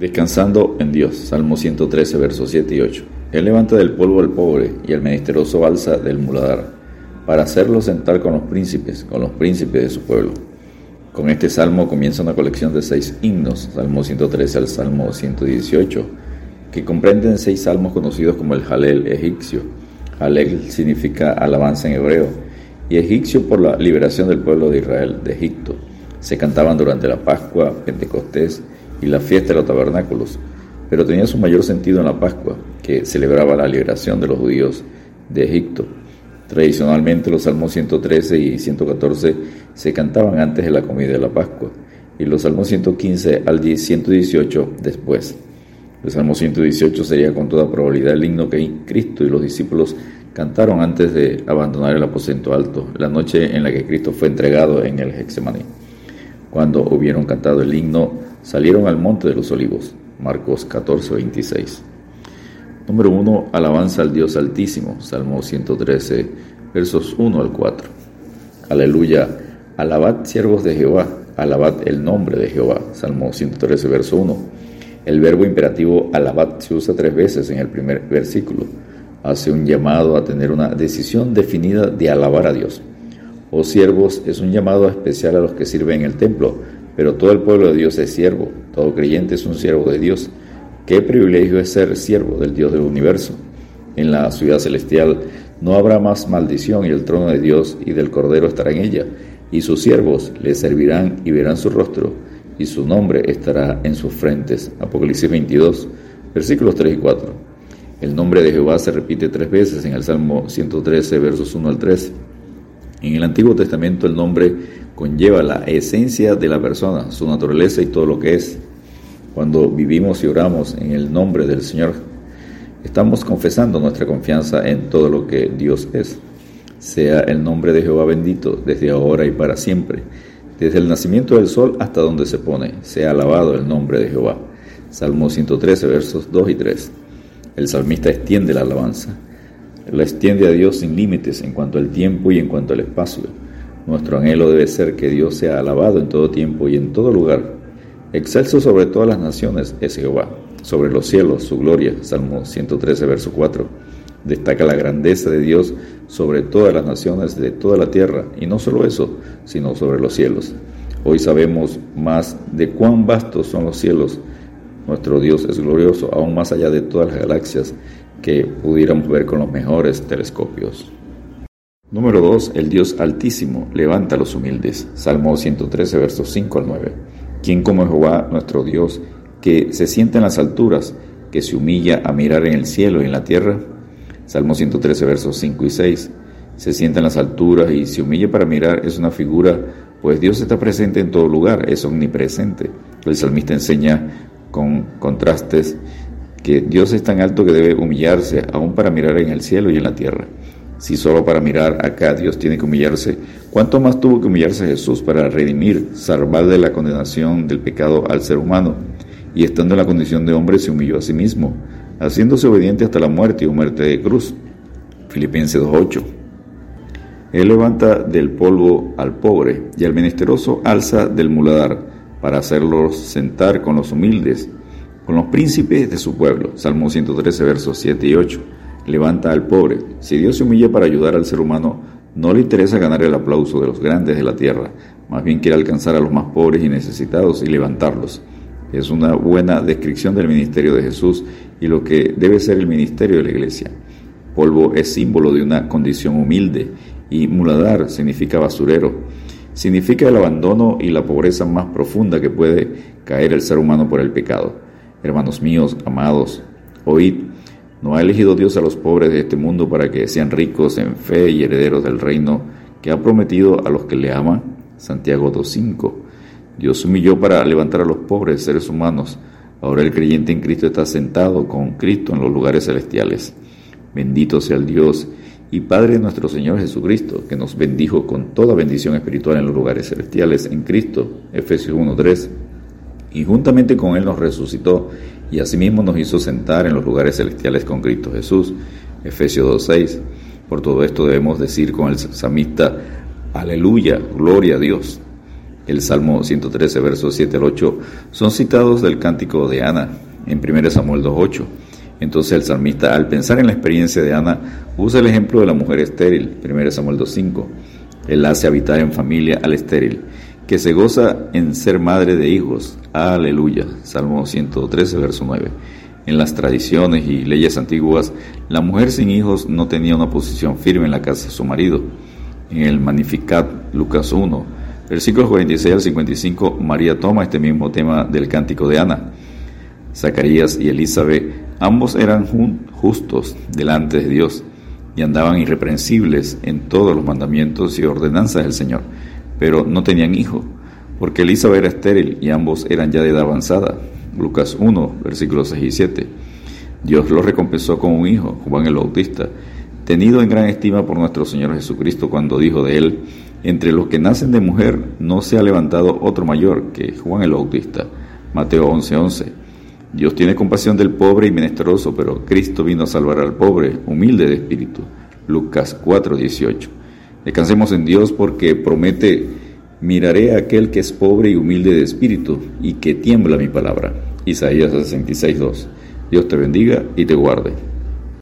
Descansando en Dios, Salmo 113, versos 7 y 8. Él levanta del polvo al pobre y el menesteroso alza del muladar, para hacerlo sentar con los príncipes, con los príncipes de su pueblo. Con este salmo comienza una colección de seis himnos, Salmo 113 al Salmo 118, que comprenden seis salmos conocidos como el Halel egipcio. Halel significa alabanza en hebreo, y egipcio por la liberación del pueblo de Israel de Egipto. Se cantaban durante la Pascua, Pentecostés, y la fiesta de los tabernáculos, pero tenía su mayor sentido en la Pascua, que celebraba la liberación de los judíos de Egipto. Tradicionalmente los salmos 113 y 114 se cantaban antes de la comida de la Pascua y los salmos 115 al 118 después. El salmo 118 sería con toda probabilidad el himno que Cristo y los discípulos cantaron antes de abandonar el aposento alto, la noche en la que Cristo fue entregado en el Hexemaní. Cuando hubieron cantado el himno, salieron al monte de los olivos. Marcos 14, 26. Número 1. Alabanza al Dios Altísimo. Salmo 113, versos 1 al 4. Aleluya. Alabad siervos de Jehová. Alabad el nombre de Jehová. Salmo 113, verso 1. El verbo imperativo alabad se usa tres veces en el primer versículo. Hace un llamado a tener una decisión definida de alabar a Dios. O siervos es un llamado especial a los que sirven en el templo, pero todo el pueblo de Dios es siervo, todo creyente es un siervo de Dios. Qué privilegio es ser siervo del Dios del universo. En la ciudad celestial no habrá más maldición y el trono de Dios y del Cordero estará en ella, y sus siervos le servirán y verán su rostro, y su nombre estará en sus frentes. Apocalipsis 22, versículos 3 y 4. El nombre de Jehová se repite tres veces en el Salmo 113, versos 1 al 3. En el Antiguo Testamento el nombre conlleva la esencia de la persona, su naturaleza y todo lo que es. Cuando vivimos y oramos en el nombre del Señor, estamos confesando nuestra confianza en todo lo que Dios es. Sea el nombre de Jehová bendito desde ahora y para siempre, desde el nacimiento del sol hasta donde se pone. Sea alabado el nombre de Jehová. Salmo 113, versos 2 y 3. El salmista extiende la alabanza la extiende a Dios sin límites en cuanto al tiempo y en cuanto al espacio. Nuestro anhelo debe ser que Dios sea alabado en todo tiempo y en todo lugar. Excelso sobre todas las naciones es Jehová, sobre los cielos su gloria. Salmo 113, verso 4. Destaca la grandeza de Dios sobre todas las naciones de toda la tierra, y no solo eso, sino sobre los cielos. Hoy sabemos más de cuán vastos son los cielos. Nuestro Dios es glorioso, aún más allá de todas las galaxias que pudiéramos ver con los mejores telescopios. Número 2. El Dios Altísimo levanta a los humildes. Salmo 113, versos 5 al 9. ¿Quién como Jehová, nuestro Dios, que se sienta en las alturas, que se humilla a mirar en el cielo y en la tierra? Salmo 113, versos 5 y 6. Se sienta en las alturas y se humilla para mirar es una figura, pues Dios está presente en todo lugar, es omnipresente. El salmista enseña con contrastes que Dios es tan alto que debe humillarse aún para mirar en el cielo y en la tierra. Si solo para mirar acá Dios tiene que humillarse, ¿cuánto más tuvo que humillarse Jesús para redimir, salvar de la condenación del pecado al ser humano? Y estando en la condición de hombre se humilló a sí mismo, haciéndose obediente hasta la muerte y muerte de cruz. Filipenses 2.8. Él levanta del polvo al pobre y al menesteroso alza del muladar para hacerlos sentar con los humildes con los príncipes de su pueblo. Salmo 113, versos 7 y 8. Levanta al pobre. Si Dios se humilla para ayudar al ser humano, no le interesa ganar el aplauso de los grandes de la tierra, más bien quiere alcanzar a los más pobres y necesitados y levantarlos. Es una buena descripción del ministerio de Jesús y lo que debe ser el ministerio de la iglesia. Polvo es símbolo de una condición humilde y muladar significa basurero. Significa el abandono y la pobreza más profunda que puede caer el ser humano por el pecado. Hermanos míos, amados, oíd, ¿no ha elegido Dios a los pobres de este mundo para que sean ricos en fe y herederos del reino que ha prometido a los que le aman? Santiago 2.5. Dios humilló para levantar a los pobres seres humanos. Ahora el creyente en Cristo está sentado con Cristo en los lugares celestiales. Bendito sea el Dios y Padre de nuestro Señor Jesucristo, que nos bendijo con toda bendición espiritual en los lugares celestiales en Cristo. Efesios 1.3 y juntamente con Él nos resucitó y asimismo nos hizo sentar en los lugares celestiales con Cristo Jesús. Efesios 2.6. Por todo esto debemos decir con el samista, aleluya, gloria a Dios. El Salmo 113, versos 7 al 8, son citados del cántico de Ana en 1 Samuel 2.8. Entonces el salmista, al pensar en la experiencia de Ana, usa el ejemplo de la mujer estéril, 1 Samuel 2.5. Él hace habitar en familia al estéril, que se goza en ser madre de hijos. Aleluya. Salmo 113, verso 9. En las tradiciones y leyes antiguas, la mujer sin hijos no tenía una posición firme en la casa de su marido. En el Magnificat, Lucas 1, versículos 46 al 55, María toma este mismo tema del cántico de Ana. Zacarías y Elizabeth, ambos eran justos delante de Dios y andaban irreprensibles en todos los mandamientos y ordenanzas del Señor, pero no tenían hijo, porque Elizabeth era estéril y ambos eran ya de edad avanzada. Lucas 1, versículos 6 y 7. Dios los recompensó con un hijo, Juan el Bautista, tenido en gran estima por nuestro Señor Jesucristo cuando dijo de él, entre los que nacen de mujer no se ha levantado otro mayor que Juan el Bautista. Mateo 11, 11. Dios tiene compasión del pobre y menesteroso, pero Cristo vino a salvar al pobre, humilde de espíritu. Lucas 4, 18. Descansemos en Dios porque promete, miraré a aquel que es pobre y humilde de espíritu y que tiembla mi palabra. Isaías 66, 2. Dios te bendiga y te guarde.